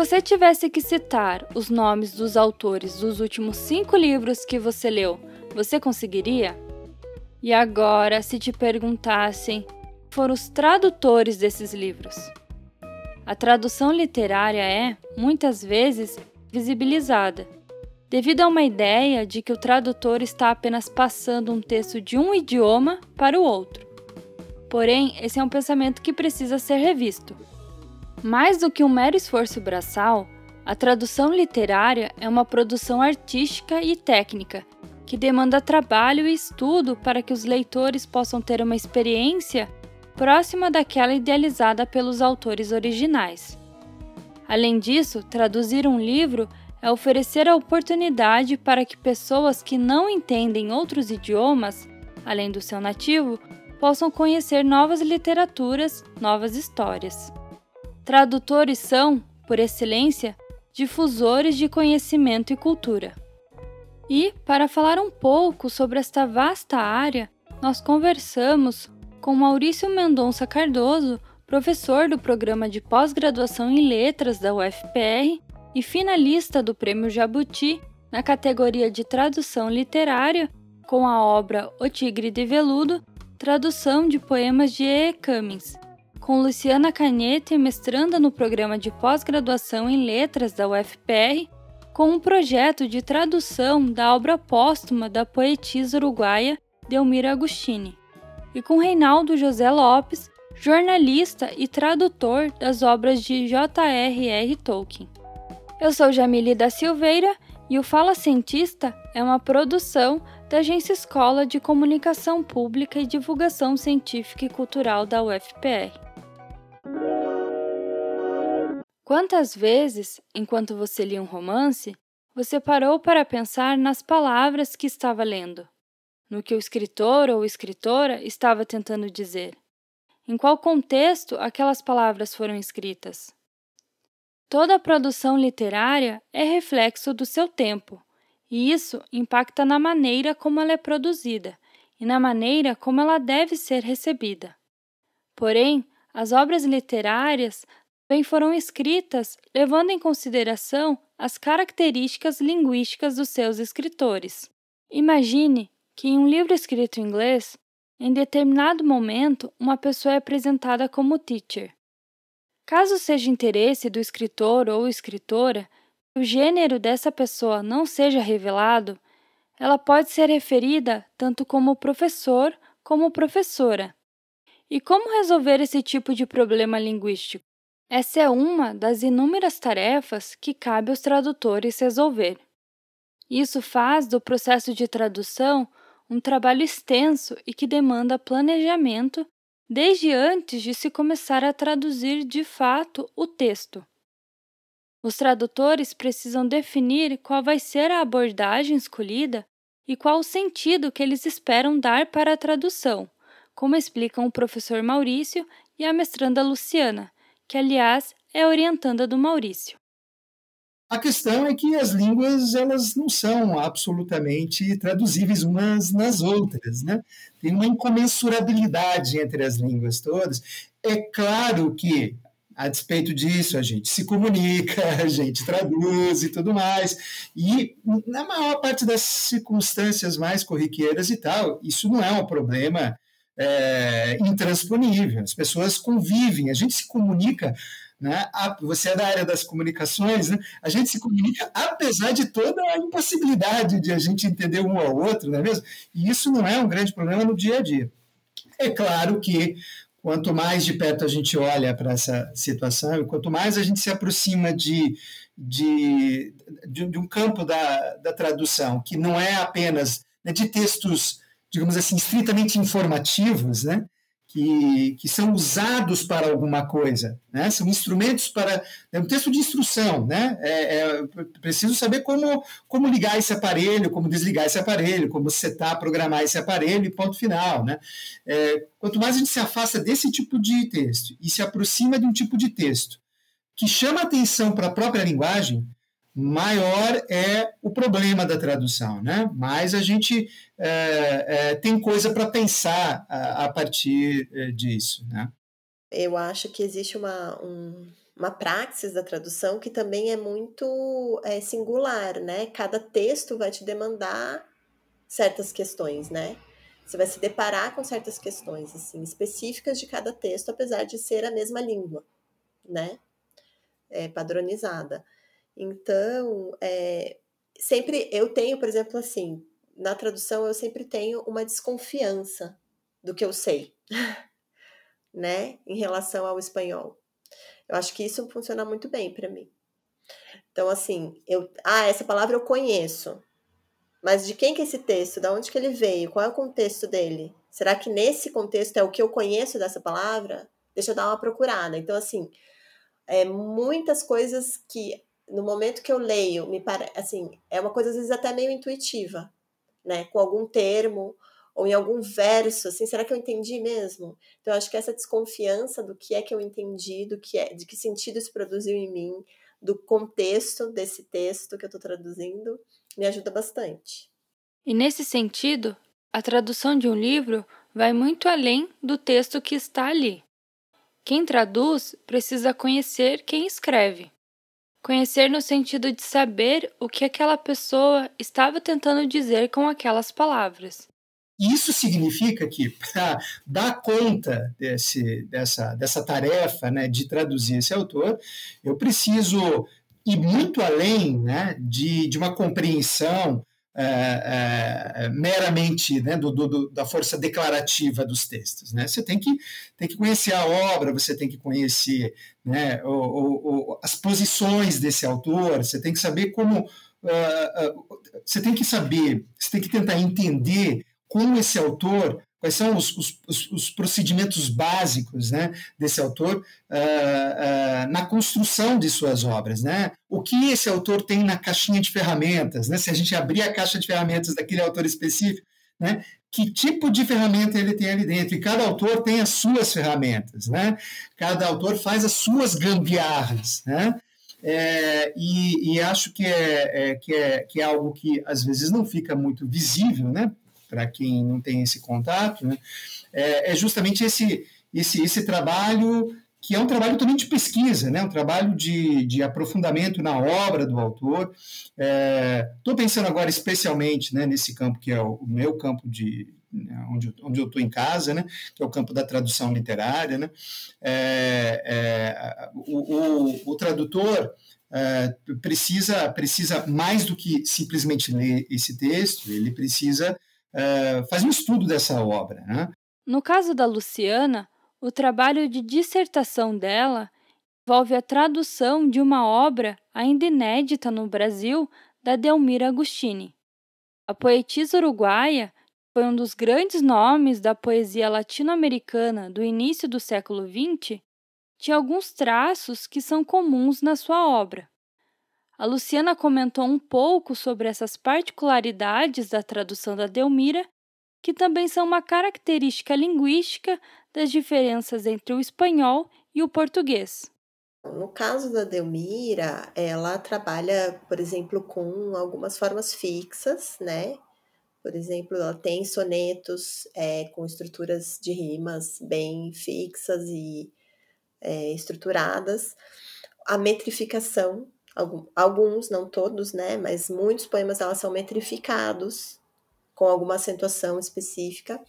você tivesse que citar os nomes dos autores dos últimos cinco livros que você leu, você conseguiria? E agora, se te perguntassem foram os tradutores desses livros? A tradução literária é, muitas vezes, visibilizada, devido a uma ideia de que o tradutor está apenas passando um texto de um idioma para o outro. Porém, esse é um pensamento que precisa ser revisto. Mais do que um mero esforço braçal, a tradução literária é uma produção artística e técnica que demanda trabalho e estudo para que os leitores possam ter uma experiência próxima daquela idealizada pelos autores originais. Além disso, traduzir um livro é oferecer a oportunidade para que pessoas que não entendem outros idiomas, além do seu nativo, possam conhecer novas literaturas, novas histórias. Tradutores são, por excelência, difusores de conhecimento e cultura. E, para falar um pouco sobre esta vasta área, nós conversamos com Maurício Mendonça Cardoso, professor do programa de pós-graduação em letras da UFPR e finalista do Prêmio Jabuti na categoria de tradução literária com a obra O Tigre de Veludo, tradução de poemas de E. Cummings, com Luciana Canete, mestranda no programa de pós-graduação em letras da UFPR, com um projeto de tradução da obra póstuma da poetisa uruguaia Delmira Agostini e com Reinaldo José Lopes, jornalista e tradutor das obras de J.R.R. Tolkien. Eu sou Jamile da Silveira e o Fala Cientista é uma produção da Agência Escola de Comunicação Pública e Divulgação Científica e Cultural da UFPR. Quantas vezes, enquanto você lia um romance, você parou para pensar nas palavras que estava lendo? no que o escritor ou escritora estava tentando dizer. Em qual contexto aquelas palavras foram escritas? Toda a produção literária é reflexo do seu tempo, e isso impacta na maneira como ela é produzida e na maneira como ela deve ser recebida. Porém, as obras literárias também foram escritas levando em consideração as características linguísticas dos seus escritores. Imagine que em um livro escrito em inglês, em determinado momento, uma pessoa é apresentada como teacher. Caso seja interesse do escritor ou escritora que o gênero dessa pessoa não seja revelado, ela pode ser referida tanto como professor como professora. E como resolver esse tipo de problema linguístico? Essa é uma das inúmeras tarefas que cabe aos tradutores resolver. Isso faz do processo de tradução um trabalho extenso e que demanda planejamento desde antes de se começar a traduzir de fato o texto. Os tradutores precisam definir qual vai ser a abordagem escolhida e qual o sentido que eles esperam dar para a tradução, como explicam o professor Maurício e a mestranda Luciana, que, aliás, é orientanda do Maurício. A questão é que as línguas elas não são absolutamente traduzíveis umas nas outras, né? Tem uma incomensurabilidade entre as línguas todas. É claro que a despeito disso, a gente se comunica, a gente traduz e tudo mais. E na maior parte das circunstâncias mais corriqueiras e tal, isso não é um problema é, intransponível. As pessoas convivem, a gente se comunica né? Você é da área das comunicações, né? a gente se comunica apesar de toda a impossibilidade de a gente entender um ao outro, não é mesmo? E isso não é um grande problema no dia a dia. É claro que quanto mais de perto a gente olha para essa situação, quanto mais a gente se aproxima de, de, de, de um campo da, da tradução, que não é apenas né, de textos, digamos assim, estritamente informativos, né? Que, que são usados para alguma coisa, né? são instrumentos para. É um texto de instrução, né? É, é, preciso saber como, como ligar esse aparelho, como desligar esse aparelho, como setar, programar esse aparelho e ponto final. Né? É, quanto mais a gente se afasta desse tipo de texto e se aproxima de um tipo de texto que chama atenção para a própria linguagem, maior é o problema da tradução, né? Mais a gente é, é, tem coisa para pensar a, a partir é, disso, né? Eu acho que existe uma, um, uma praxis da tradução que também é muito é, singular, né? Cada texto vai te demandar certas questões, né? Você vai se deparar com certas questões assim específicas de cada texto, apesar de ser a mesma língua, né? É, padronizada. Então, é, sempre eu tenho, por exemplo, assim, na tradução eu sempre tenho uma desconfiança do que eu sei, né, em relação ao espanhol. Eu acho que isso funciona muito bem para mim. Então, assim, eu, ah, essa palavra eu conheço, mas de quem que é esse texto? Da onde que ele veio? Qual é o contexto dele? Será que nesse contexto é o que eu conheço dessa palavra? Deixa eu dar uma procurada. Então, assim, é, muitas coisas que no momento que eu leio, me parece assim, é uma coisa às vezes até meio intuitiva, né? Com algum termo ou em algum verso, assim, será que eu entendi mesmo? Então, acho que essa desconfiança do que é que eu entendi, do que é, de que sentido isso produziu em mim, do contexto desse texto que eu estou traduzindo, me ajuda bastante. E nesse sentido, a tradução de um livro vai muito além do texto que está ali. Quem traduz precisa conhecer quem escreve. Conhecer no sentido de saber o que aquela pessoa estava tentando dizer com aquelas palavras. Isso significa que, para dar conta desse, dessa, dessa tarefa né, de traduzir esse autor, eu preciso ir muito além né, de, de uma compreensão é, é, meramente né, do, do, da força declarativa dos textos. Né? Você tem que, tem que conhecer a obra, você tem que conhecer né, o, o, o, as posições desse autor, você tem que saber como. Uh, uh, você tem que saber, você tem que tentar entender como esse autor quais são os, os, os, procedimentos básicos né, desse autor uh, uh, na construção de suas obras. Né? O que esse autor tem na caixinha de ferramentas? Né? Se a gente abrir a caixa de ferramentas daquele autor específico, né? que tipo de ferramenta ele tem ali dentro? E cada autor tem as suas ferramentas, né? cada autor faz as suas gambiarras. Né? É, e, e, acho que é, é, que, é, que é algo que às vezes não fica muito visível, né? Para quem não tem esse contato, né, é, é, justamente esse, esse, esse trabalho que é um trabalho também de pesquisa, né? um trabalho de, de aprofundamento na obra do autor. Estou é, pensando agora especialmente né, nesse campo que é o, meu campo de, né, onde, onde eu estou em casa, né, que é o campo da tradução literária. Né, é, é, o, o, o, tradutor é, precisa, precisa, mais do que simplesmente ler esse texto, ele precisa uh, faz um estudo dessa obra. Né? No caso da Luciana, o trabalho de dissertação dela envolve a tradução de uma obra ainda inédita no Brasil da Delmira Agostini. A poetisa uruguaia foi um dos grandes nomes da poesia latino-americana do início do século XX, tinha alguns traços que são comuns na sua obra. A Luciana comentou um pouco sobre essas particularidades da tradução da Delmira, que também são uma característica linguística das diferenças entre o espanhol e o português. No caso da Delmira, ela trabalha, por exemplo, com algumas formas fixas, né? Por exemplo, ela tem sonetos é, com estruturas de rimas bem fixas e é, estruturadas. A metrificação alguns, não todos, né, mas muitos poemas elas são metrificados com alguma acentuação específica.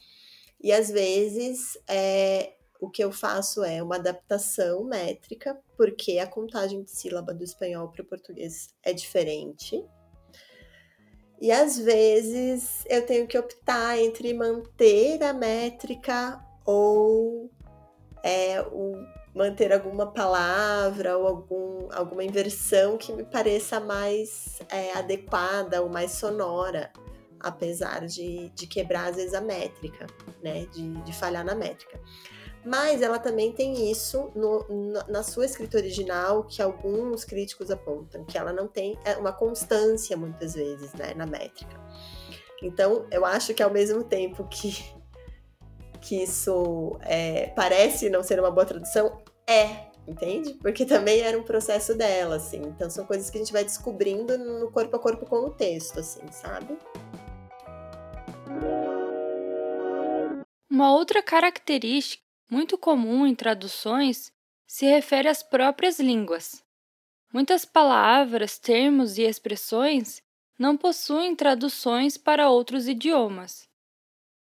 E às vezes é, o que eu faço é uma adaptação métrica, porque a contagem de sílaba do espanhol para o português é diferente. E às vezes eu tenho que optar entre manter a métrica ou é, o manter alguma palavra ou algum, alguma inversão que me pareça mais é, adequada ou mais sonora, apesar de, de quebrar às vezes a métrica, né? De, de falhar na métrica. Mas ela também tem isso no, na sua escrita original, que alguns críticos apontam, que ela não tem é, uma constância muitas vezes né, na métrica. Então, eu acho que ao mesmo tempo que que isso é, parece não ser uma boa tradução, é, entende? Porque também era um processo dela, assim. Então são coisas que a gente vai descobrindo no corpo a corpo com o texto, assim, sabe? Uma outra característica muito comum em traduções se refere às próprias línguas. Muitas palavras, termos e expressões não possuem traduções para outros idiomas.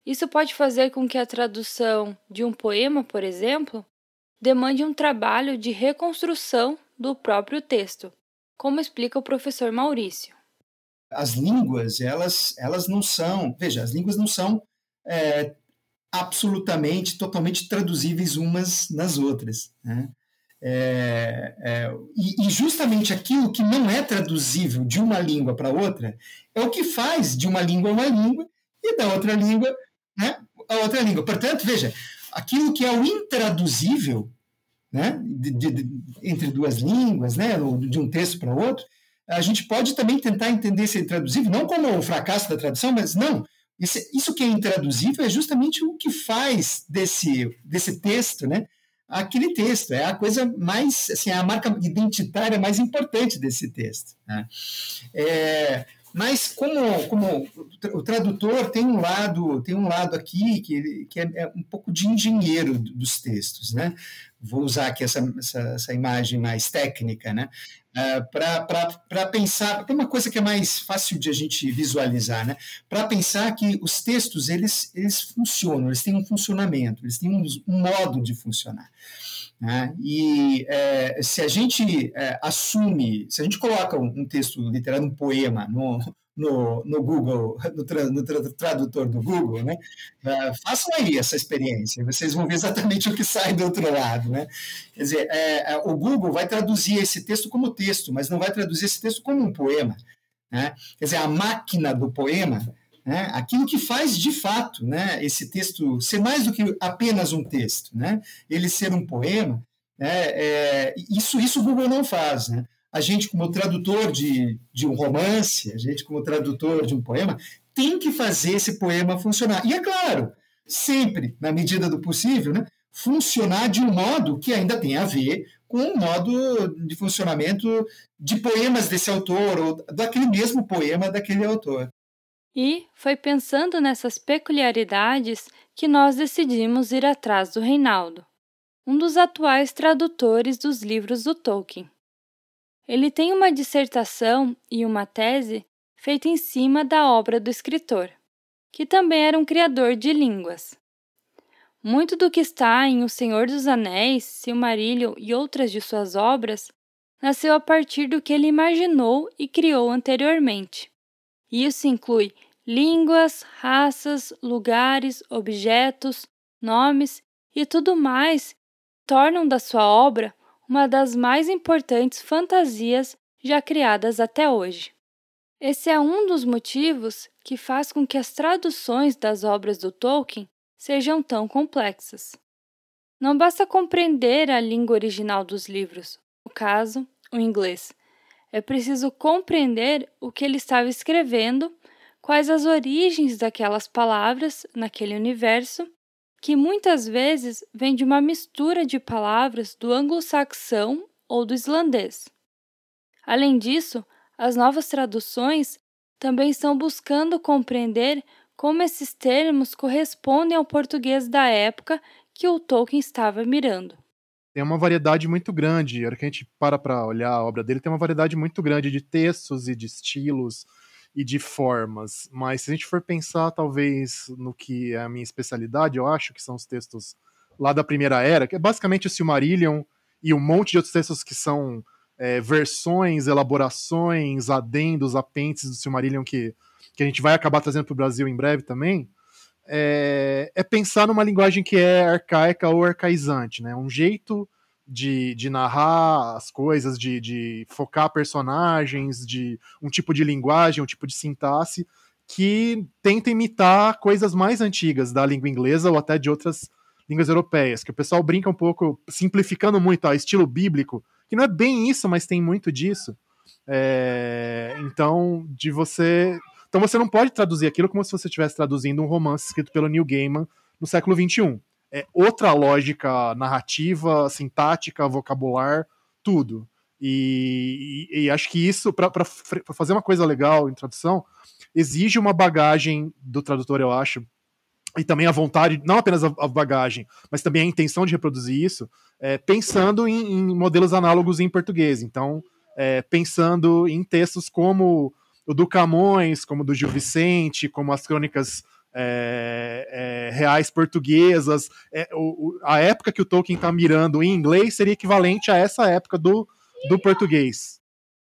Isso pode fazer com que a tradução de um poema, por exemplo, demande um trabalho de reconstrução do próprio texto, como explica o professor Maurício. As línguas, elas, elas não são, veja, as línguas não são é, absolutamente, totalmente traduzíveis umas nas outras. Né? É, é, e, e, justamente aquilo que não é traduzível de uma língua para outra é o que faz de uma língua uma língua e da outra língua né, a outra língua. Portanto, veja, aquilo que é o intraduzível né, de, de, entre duas línguas, né, de um texto para outro, a gente pode também tentar entender se é intraduzível, não como o fracasso da tradução, mas não. Isso, isso que é intraduzível é justamente o que faz desse, desse texto, né, aquele texto. É a coisa mais, assim, a marca identitária mais importante desse texto. Né? É, mas como, como o tradutor tem um lado tem um lado aqui que, que é, é um pouco de engenheiro dos textos, né? Vou usar aqui essa, essa, essa imagem mais técnica, né? Uh, para pensar, tem uma coisa que é mais fácil de a gente visualizar, né? Para pensar que os textos eles, eles funcionam, eles têm um funcionamento, eles têm um, um modo de funcionar. Né? E é, se a gente é, assume, se a gente coloca um, um texto literário, um poema, no, no, no Google, no, tra, no tradutor do Google, né? Uh, façam aí essa experiência, vocês vão ver exatamente o que sai do outro lado, né? Quer dizer, é, é, o Google vai traduzir esse texto como texto, mas não vai traduzir esse texto como um poema, né? Quer dizer, a máquina do poema né? aquilo que faz de fato né, esse texto ser mais do que apenas um texto, né? ele ser um poema, né, é, isso, isso o Google não faz. Né? A gente, como tradutor de, de um romance, a gente, como tradutor de um poema, tem que fazer esse poema funcionar. E é claro, sempre, na medida do possível, né, funcionar de um modo que ainda tem a ver com o modo de funcionamento de poemas desse autor, ou daquele mesmo poema daquele autor. E foi pensando nessas peculiaridades que nós decidimos ir atrás do Reinaldo, um dos atuais tradutores dos livros do Tolkien. Ele tem uma dissertação e uma tese feita em cima da obra do escritor, que também era um criador de línguas. Muito do que está em O Senhor dos Anéis, Silmarillion e outras de suas obras nasceu a partir do que ele imaginou e criou anteriormente. Isso inclui línguas, raças, lugares, objetos, nomes e tudo mais tornam da sua obra uma das mais importantes fantasias já criadas até hoje. Esse é um dos motivos que faz com que as traduções das obras do Tolkien sejam tão complexas. Não basta compreender a língua original dos livros, no caso, o inglês, é preciso compreender o que ele estava escrevendo, quais as origens daquelas palavras naquele universo, que muitas vezes vem de uma mistura de palavras do anglo-saxão ou do islandês. Além disso, as novas traduções também estão buscando compreender como esses termos correspondem ao português da época que o Tolkien estava mirando tem uma variedade muito grande. A hora que a gente para para olhar a obra dele, tem uma variedade muito grande de textos e de estilos e de formas. Mas se a gente for pensar, talvez, no que é a minha especialidade, eu acho que são os textos lá da Primeira Era, que é basicamente o Silmarillion e um monte de outros textos que são é, versões, elaborações, adendos, apêndices do Silmarillion que, que a gente vai acabar trazendo para o Brasil em breve também é, é, pensar numa linguagem que é arcaica ou arcaizante, né? Um jeito de, de narrar as coisas, de, de focar personagens, de um tipo de linguagem, um tipo de sintaxe que tenta imitar coisas mais antigas da língua inglesa ou até de outras línguas europeias, que o pessoal brinca um pouco, simplificando muito, ó, estilo bíblico, que não é bem isso, mas tem muito disso. É, então, de você então você não pode traduzir aquilo como se você estivesse traduzindo um romance escrito pelo Neil Gaiman no século XXI. É outra lógica narrativa, sintática, vocabular, tudo. E, e, e acho que isso, para fazer uma coisa legal em tradução, exige uma bagagem do tradutor, eu acho, e também a vontade, não apenas a, bagagem, mas também a intenção de reproduzir isso, é, pensando em, em, modelos análogos em português. Então, é, pensando em textos como o do Camões, como do Gil Vicente, como as crônicas é, é, reais portuguesas. É, o, a época que o Tolkien está mirando em inglês seria equivalente a essa época do, do português.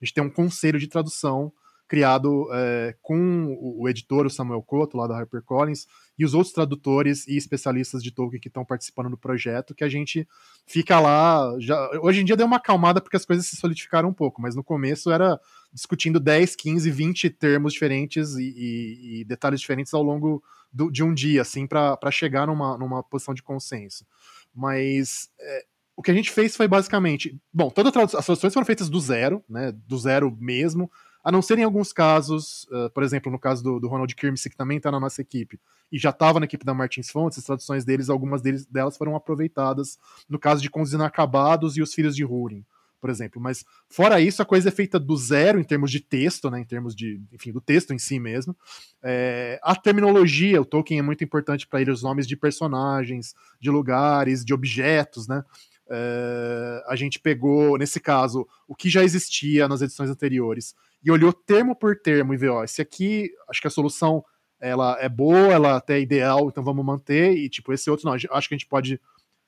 A gente tem um conselho de tradução criado é, com o, o, editor, o Samuel Couto, lá da HarperCollins, e os outros tradutores e especialistas de Tolkien que estão participando do projeto, que a gente fica lá. Já, hoje em dia deu uma acalmada porque as coisas se solidificaram um pouco, mas no começo era discutindo 10, 15, 20 termos diferentes e, e, e detalhes diferentes ao longo do, de um dia, assim, para chegar numa, numa posição de consenso. Mas é, o que a gente fez foi basicamente. Bom, todas as traduções foram feitas do zero, né? Do zero mesmo. A não ser em alguns casos, uh, por exemplo, no caso do, do Ronald Kirmse, que também está na nossa equipe, e já estava na equipe da Martins Fontes, as traduções deles, algumas deles, delas foram aproveitadas no caso de Contos Inacabados e Os Filhos de Húrin, por exemplo. Mas, fora isso, a coisa é feita do zero em termos de texto, né, em termos de, enfim, do texto em si mesmo. É, a terminologia, o Tolkien é muito importante para ele, os nomes de personagens, de lugares, de objetos, né? É, a gente pegou, nesse caso, o que já existia nas edições anteriores e olhou termo por termo e viu, ó, esse aqui, acho que a solução ela é boa, ela até é ideal, então vamos manter, e tipo, esse outro não, acho que a gente pode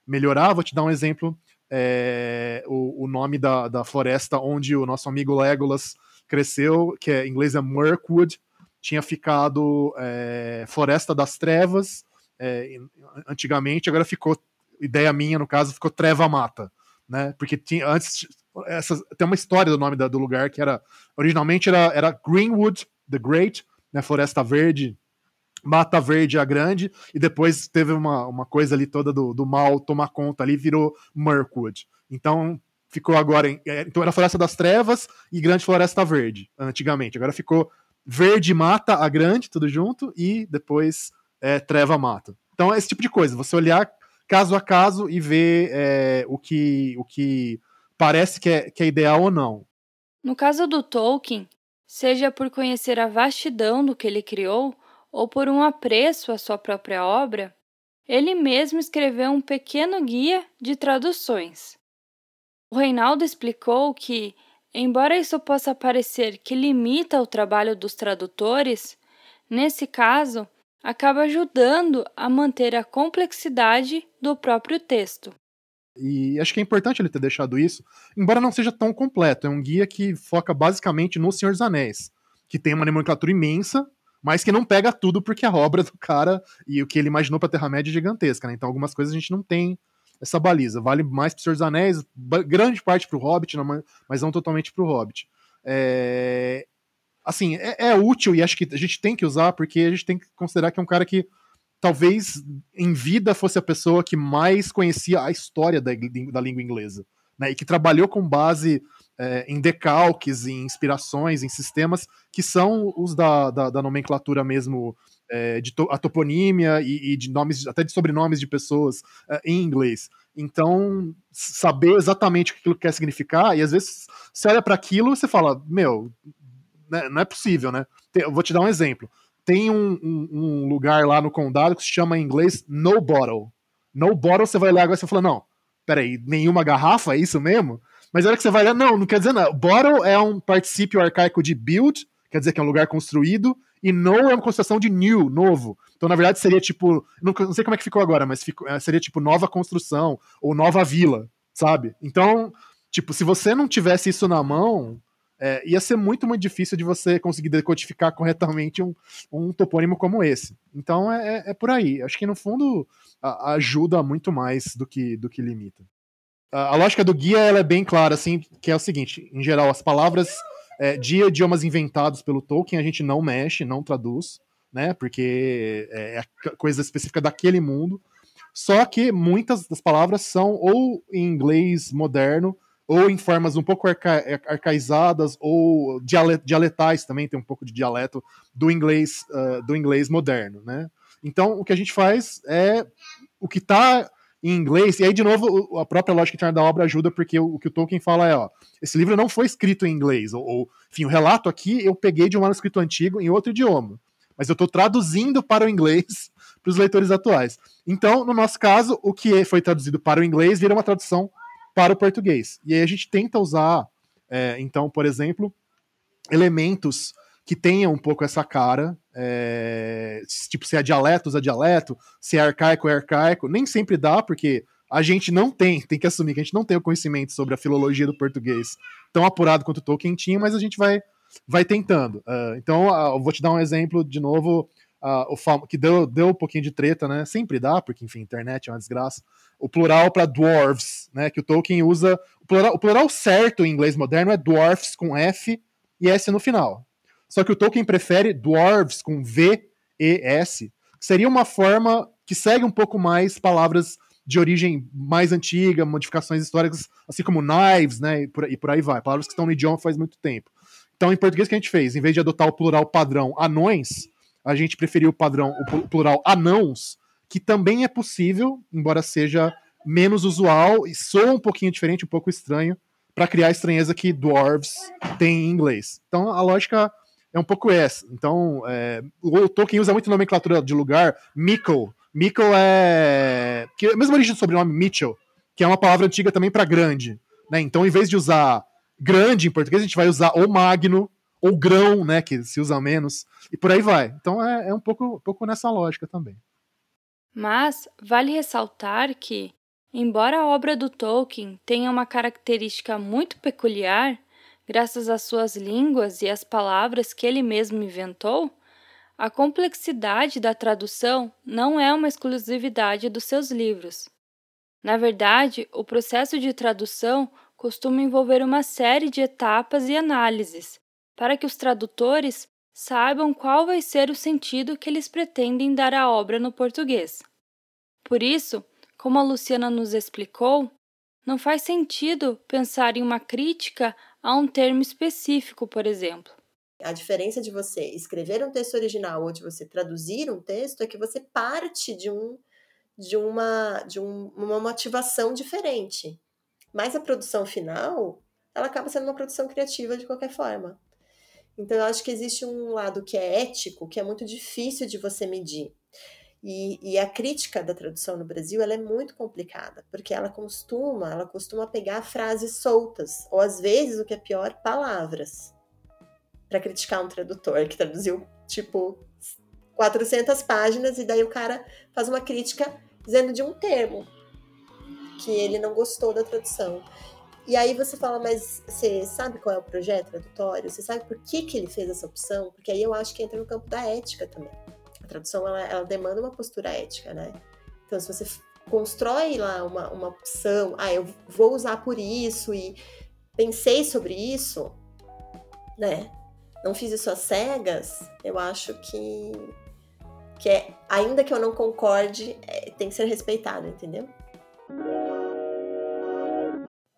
melhorar, vou te dar um exemplo, é, o, o, nome da, da floresta onde o nosso amigo Legolas cresceu, que é, em inglês é Mirkwood, tinha ficado é, Floresta das Trevas, é, antigamente, agora ficou, ideia minha no caso, ficou Treva Mata, né, porque tinha, antes essa, tem uma história do nome da, do lugar que era originalmente era, era Greenwood the Great, né, Floresta Verde, Mata Verde a Grande, e depois teve uma, uma coisa ali toda do, do mal tomar conta ali, virou Mirkwood. Então ficou agora em, é, então era Floresta das Trevas e Grande Floresta Verde antigamente. Agora ficou Verde Mata a Grande, tudo junto, e depois é, Treva Mata. Então é esse tipo de coisa. Você olhar caso a caso e ver é, o que o que parece que é, que é ideal ou não. No caso do Tolkien, seja por conhecer a vastidão do que ele criou ou por um apreço à sua própria obra, ele mesmo escreveu um pequeno guia de traduções. O Reinaldo explicou que, embora isso possa parecer que limita o trabalho dos tradutores, nesse caso acaba ajudando a manter a complexidade do próprio texto. E acho que é importante ele ter deixado isso, embora não seja tão completo. É um guia que foca basicamente no Senhor dos Anéis, que tem uma nomenclatura imensa, mas que não pega tudo porque a obra do cara e o que ele imaginou para Terra-média é gigantesca, né? Então algumas coisas a gente não tem essa baliza. Vale mais pro Senhor dos Anéis, grande parte pro Hobbit, mas não totalmente pro Hobbit. É... Assim, é, é útil e acho que a gente tem que usar porque a gente tem que considerar que é um cara que talvez em vida fosse a pessoa que mais conhecia a história da, da língua inglesa, né? E que trabalhou com base é, em decalques, em inspirações, em sistemas que são os da, da, da nomenclatura mesmo, é, de to, a toponímia e, e, de nomes, até de sobrenomes de pessoas é, em inglês. Então, saber exatamente o que aquilo quer significar, e às vezes você olha para aquilo e você fala, meu, né, não é possível, né? Eu vou te dar um exemplo tem um, um, um, lugar lá no condado que se chama em inglês No Bottle. No Bottle, você vai olhar agora e você fala, não, peraí, nenhuma garrafa, é isso mesmo? Mas a hora que você vai olhar, não, não quer dizer nada. Bottle é um particípio arcaico de build, quer dizer que é um lugar construído, e no é uma construção de new, novo. Então, na verdade, seria tipo, não, não sei como é que ficou agora, mas ficou, é, seria tipo nova construção, ou nova vila, sabe? Então, tipo, se você não tivesse isso na mão, é, ia ser muito, muito difícil de você conseguir decodificar corretamente um, um topônimo como esse. Então é, é, é por aí. Acho que no fundo a, ajuda muito mais do que, do que limita. A, lógica do guia ela é bem clara, assim, que é o seguinte: em geral, as palavras é, de idiomas inventados pelo Tolkien a gente não mexe, não traduz, né? Porque é, é coisa específica daquele mundo. Só que muitas das palavras são ou em inglês moderno ou em formas um pouco arca arcaizadas ou dialetais também, tem um pouco de dialeto do inglês uh, do inglês moderno, né? Então, o que a gente faz é o que está em inglês, e aí, de novo, a própria lógica interna da obra ajuda, porque o, que o Tolkien fala é, ó, esse livro não foi escrito em inglês, ou, ou, enfim, o relato aqui eu peguei de um manuscrito antigo em outro idioma. mas eu estou traduzindo para o inglês para os leitores atuais. Então, no nosso caso, o que foi traduzido para o inglês vira uma tradução para o português. E aí a gente tenta usar, é, então, por exemplo, elementos que tenham um pouco essa cara, é, tipo, se é dialeto, usa dialeto, se é arcaico, é arcaico. Nem sempre dá, porque a gente não tem, tem que assumir que a gente não tem o conhecimento sobre a filologia do português tão apurado quanto o Tolkien tinha, mas a gente vai, vai tentando. Uh, então, uh, eu vou te dar um exemplo de novo, uh, o que deu, deu um pouquinho de treta, né? Sempre dá, porque, enfim, internet é uma desgraça. O plural para dwarves, né? Que o Tolkien usa. O plural, o plural certo em inglês moderno é dwarfs com F e S no final. Só que o Tolkien prefere dwarves com V e S, que seria uma forma que segue um pouco mais palavras de origem mais antiga, modificações históricas, assim como knives, né, e por, e por aí vai, palavras que estão no idioma faz muito tempo. Então, em português, o que a gente fez? Em vez de adotar o plural padrão anões, a gente preferiu o padrão, o plural anãos, que também é possível, embora seja menos usual e soa um pouquinho diferente, um pouco estranho, para criar a estranheza que dwarves tem em inglês. Então, a lógica é um pouco essa. Então, é, o Tolkien usa muito nomenclatura de lugar, Mickle. Mickle é. Que é a mesma origem do sobrenome Mitchell, que é uma palavra antiga também para grande. Né? Então, em vez de usar grande em português, a gente vai usar ou magno, ou grão, né? Que se usa menos, e por aí vai. Então é, é um, pouco, um pouco nessa lógica também. Mas vale ressaltar que, embora a obra do Tolkien tenha uma característica muito peculiar, graças às suas línguas e às palavras que ele mesmo inventou, a complexidade da tradução não é uma exclusividade dos seus livros. Na verdade, o processo de tradução costuma envolver uma série de etapas e análises, para que os tradutores saibam qual vai ser o sentido que eles pretendem dar à obra no português. Por isso, como a Luciana nos explicou, não faz sentido pensar em uma crítica a um termo específico, por exemplo. A diferença de você escrever um texto original ou de você traduzir um texto é que você parte de um de uma de um, uma motivação diferente. Mas a produção final, ela acaba sendo uma produção criativa de qualquer forma. Então eu acho que existe um lado que é ético, que é muito difícil de você medir. E, e, a crítica da tradução no Brasil ela é muito complicada, porque ela costuma, ela costuma pegar frases soltas, ou às vezes, o que é pior, palavras, para criticar um tradutor que traduziu, tipo, 400 páginas, e daí o cara faz uma crítica dizendo de um termo que ele não gostou da tradução. E aí você fala, mas você sabe qual é o projeto tradutório? Você sabe por que, que ele fez essa opção? Porque aí eu acho que entra no campo da ética também. A tradução, ela, ela demanda uma postura ética, né? Então, se você constrói lá uma, uma opção, ah, eu vou usar por isso e pensei sobre isso, né? Não fiz isso às cegas, eu acho que, que é, ainda que eu não concorde, é, tem que ser respeitado, entendeu?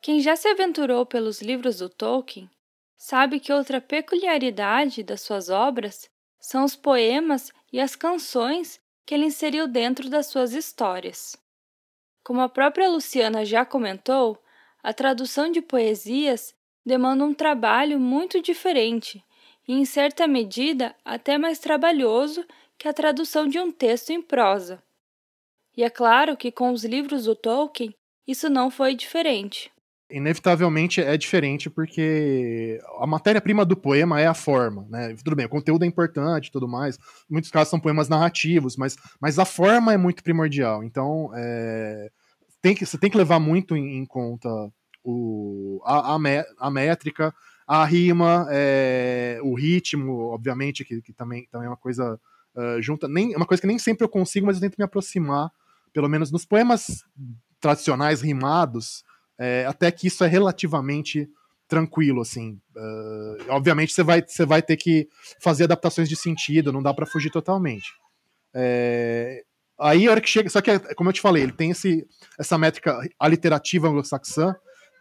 Quem já se aventurou pelos livros do Tolkien sabe que outra peculiaridade das suas obras são os poemas e as canções que ele inseriu dentro das suas histórias. Como a própria Luciana já comentou, a tradução de poesias demanda um trabalho muito diferente e, em certa medida, até mais trabalhoso que a tradução de um texto em prosa. E é claro que com os livros do Tolkien isso não foi diferente inevitavelmente é diferente porque a matéria-prima do poema é a forma, né? Tudo bem, o conteúdo é importante tudo mais. Em muitos casos são poemas narrativos, mas, mas a forma é muito primordial. Então, é, tem que, você tem que levar muito em, em conta o, a, a, a, métrica, a rima, é, o ritmo, obviamente, que, que também, também é uma coisa uh, junta. Nem, é uma coisa que nem sempre eu consigo, mas eu tento me aproximar, pelo menos nos poemas tradicionais rimados, é, até que isso é relativamente tranquilo, assim. Uh, obviamente você vai, você vai ter que fazer adaptações de sentido, não dá para fugir totalmente. É, aí a hora que chega, só que como eu te falei, ele tem esse, essa métrica aliterativa anglo-saxã,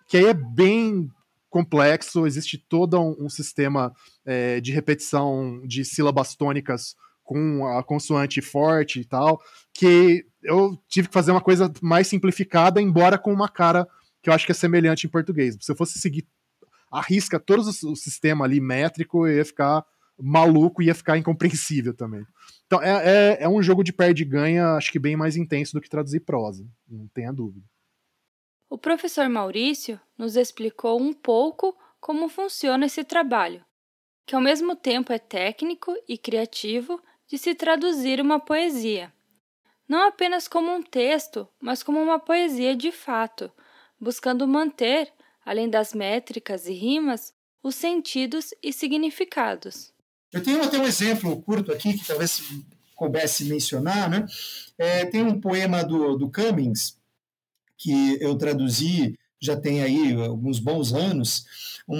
que aí é bem complexo, existe todo um, um sistema é, de repetição de sílabas tônicas com a consoante forte e tal, que eu tive que fazer uma coisa mais simplificada, embora com uma cara que eu acho que é semelhante em português. Se eu fosse seguir a risca todo o sistema ali métrico, eu ia ficar maluco ia ficar incompreensível também. Então é, é, é um jogo de perde-ganha, acho que bem mais intenso do que traduzir prosa, não tenha dúvida. O professor Maurício nos explicou um pouco como funciona esse trabalho, que ao mesmo tempo é técnico e criativo de se traduzir uma poesia. Não apenas como um texto, mas como uma poesia de fato, buscando manter, além das métricas e rimas, os sentidos e significados. Eu tenho até um exemplo curto aqui que talvez coubesse mencionar, né? É, tem um poema do, do Cummings que eu traduzi já tem aí alguns bons anos, um,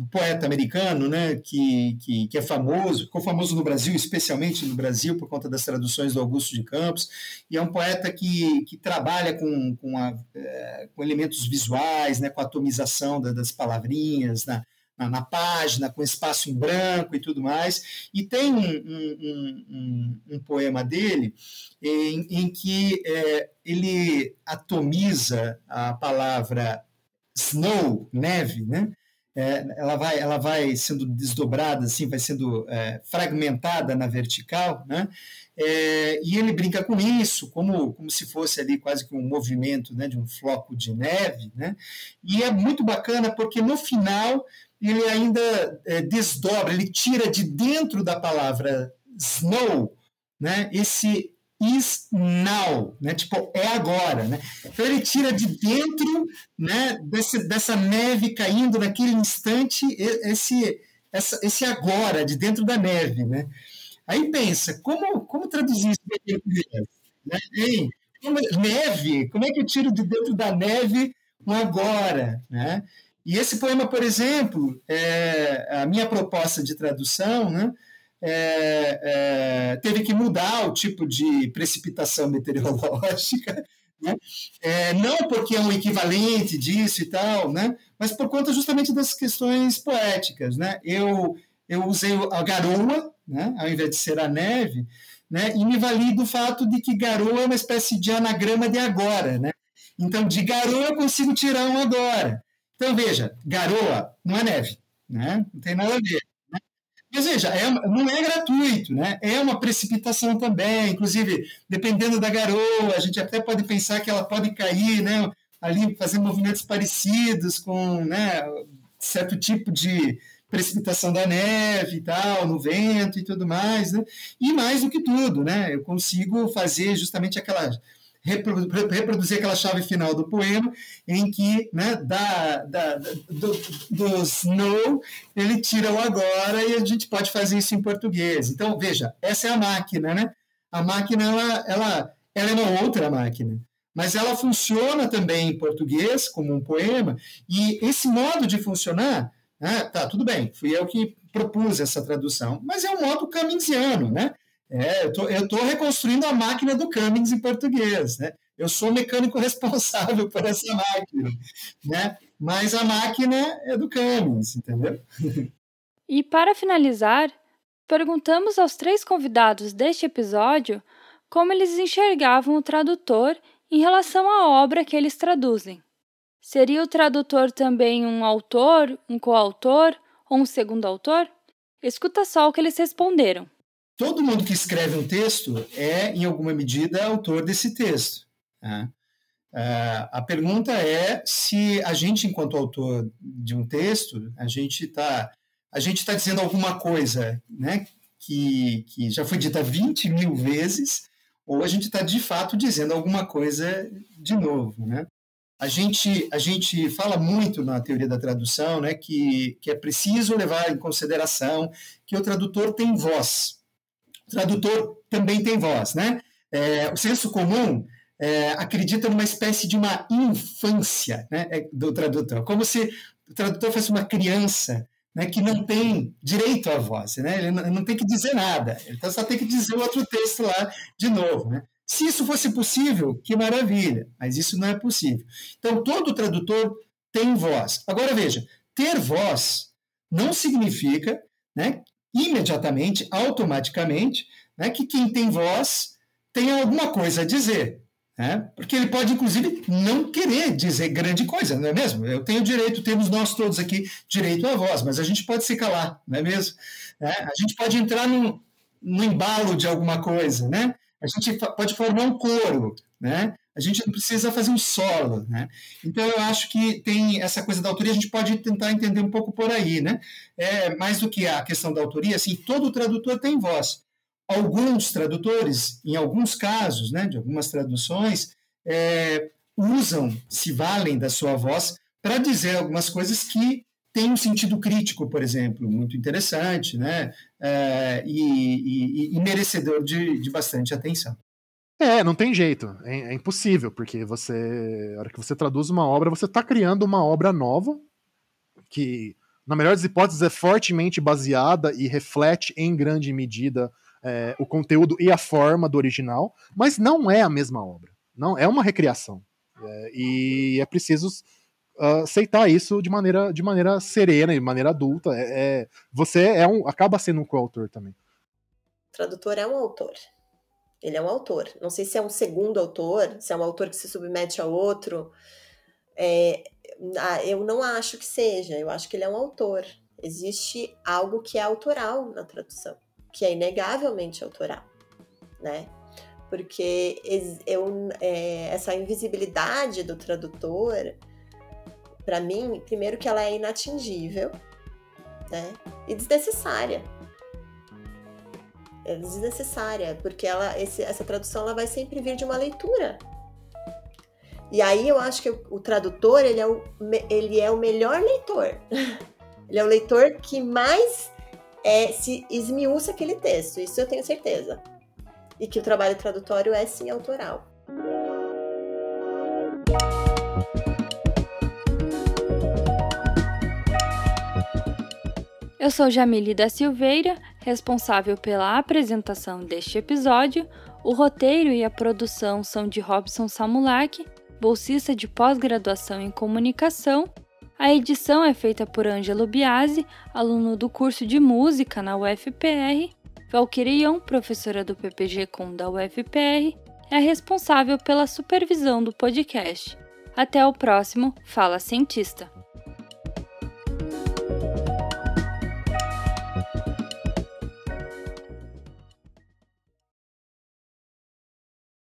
um poeta americano, né, que, que, que, é famoso, ficou famoso no Brasil, especialmente no Brasil, por conta das traduções do Augusto de Campos, e é um poeta que, que trabalha com, com, a, é, com elementos visuais, né, com a atomização das palavrinhas, na, na, na, página, com espaço em branco e tudo mais. E tem um, um, um, um poema dele em, em que é, ele atomiza a palavra snow, neve, né? É, ela, vai, ela vai sendo desdobrada, assim, vai sendo é, fragmentada na vertical, né? É, e ele brinca com isso, como, como se fosse ali quase que um movimento né, de um floco de neve, né? E é muito bacana porque no final ele ainda é, desdobra, ele tira de dentro da palavra snow, né, esse is now, né, tipo, é agora, né? Então ele tira de dentro, né, desse, dessa neve caindo naquele instante, esse, essa, esse agora, de dentro da neve, né? Aí pensa, como, como traduzir isso português? Né? Hein? Como, neve, como é que eu tiro de dentro da neve um agora, né? E esse poema, por exemplo, é, a minha proposta de tradução, né, é, é, teve que mudar o tipo de precipitação meteorológica, né? É, não porque é um equivalente disso e tal, né? mas por conta justamente das questões poéticas. Né? Eu, eu usei a garoa, né? ao invés de ser a neve, né? e me vali do fato de que garoa é uma espécie de anagrama de agora. Né? Então, de garoa eu consigo tirar um agora. Então, veja, garoa não é neve, né? não tem nada a ver. Né? Mas veja, é, não é gratuito, né? é uma precipitação também. Inclusive, dependendo da garoa, a gente até pode pensar que ela pode cair né, ali, fazer movimentos parecidos com né, certo tipo de precipitação da neve e tal, no vento e tudo mais. Né? E mais do que tudo, né? eu consigo fazer justamente aquela reproduzir aquela chave final do poema, em que, né, da, da, do, do snow, ele tira o agora e a gente pode fazer isso em português. Então, veja, essa é a máquina, né? A máquina, ela, ela, ela é uma outra máquina, mas ela funciona também em português, como um poema, e esse modo de funcionar, né, tá, tudo bem, fui eu que propus essa tradução, mas é um modo caminsiano, né? É, eu estou reconstruindo a máquina do Cummings em português, né? Eu sou o mecânico responsável por essa máquina, né? Mas a máquina é do Cummings, entendeu? E para finalizar, perguntamos aos três convidados deste episódio como eles enxergavam o tradutor em relação à obra que eles traduzem. Seria o tradutor também um autor, um coautor ou um segundo autor? Escuta só o que eles responderam todo mundo que escreve um texto é, em alguma medida, autor desse texto. Né? Uh, a pergunta é se a gente, enquanto autor de um texto, a gente está a gente está dizendo alguma coisa né, que, que já foi dita 20 mil vezes, ou a gente está de fato dizendo alguma coisa de novo. Né? A, gente, a gente fala muito na teoria da tradução né, que, que é preciso levar em consideração que o tradutor tem voz tradutor também tem voz, né? É, o senso comum é, acredita numa espécie de uma infância né, é, do tradutor, como se o tradutor fosse uma criança né, que não tem direito à voz, né? ele, não, tem que dizer nada, ele só tem que dizer o outro texto lá de novo. Né? Se isso fosse possível, que maravilha, mas isso não é possível. Então, todo tradutor tem voz. Agora, veja, ter voz não significa né, imediatamente, automaticamente, né, que quem tem voz tem alguma coisa a dizer. Né? Porque ele pode, inclusive, não querer dizer grande coisa, não é mesmo? Eu tenho direito, temos nós todos aqui direito à voz, mas a gente pode se calar, não é mesmo? É, a gente pode entrar no, no embalo de alguma coisa, né? A gente pode formar um coro, né? A gente não precisa fazer um solo, né? Então eu acho que tem essa coisa da autoria, a gente pode tentar entender um pouco por aí, né? É, mais do que a questão da autoria, assim, todo tradutor tem voz. Alguns tradutores, em alguns casos, né, de algumas traduções, é, usam, se valem da sua voz para dizer algumas coisas que têm um sentido crítico, por exemplo, muito interessante, né, é, e, e, e, merecedor de, de bastante atenção. É, não tem jeito. É, é, impossível, porque você. Hora que você traduz uma obra, você está criando uma obra nova, que, na melhor das hipóteses, é fortemente baseada e reflete em grande medida é, o conteúdo e a forma do original, mas não é a mesma obra. Não é uma recriação. É, e é preciso uh, aceitar isso de maneira, de maneira serena, de maneira adulta. É, é, você é um, acaba sendo um coautor também. O tradutor é um autor. Ele é um autor. Não sei se é um segundo autor, se é um autor que se submete a outro. É, eu não acho que seja. Eu acho que ele é um autor. Existe algo que é autoral na tradução que é inegavelmente autoral, né? Porque eu, é, essa invisibilidade do tradutor, para mim, primeiro que ela é inatingível, né? E desnecessária. É desnecessária, porque ela, esse, essa tradução ela vai sempre vir de uma leitura. E aí eu acho que o, o tradutor ele é o, ele é o melhor leitor. ele é o leitor que mais é, se esmiuça aquele texto, isso eu tenho certeza. E que o trabalho tradutório é sim autoral. Eu sou Jamile da Silveira, responsável pela apresentação deste episódio. O roteiro e a produção são de Robson Samulak, bolsista de pós-graduação em comunicação a edição é feita por Ângelo Biasi, aluno do curso de música na UFPR. Valquirion, professora do PPG Com da UFPR, é a responsável pela supervisão do podcast. Até o próximo Fala Cientista!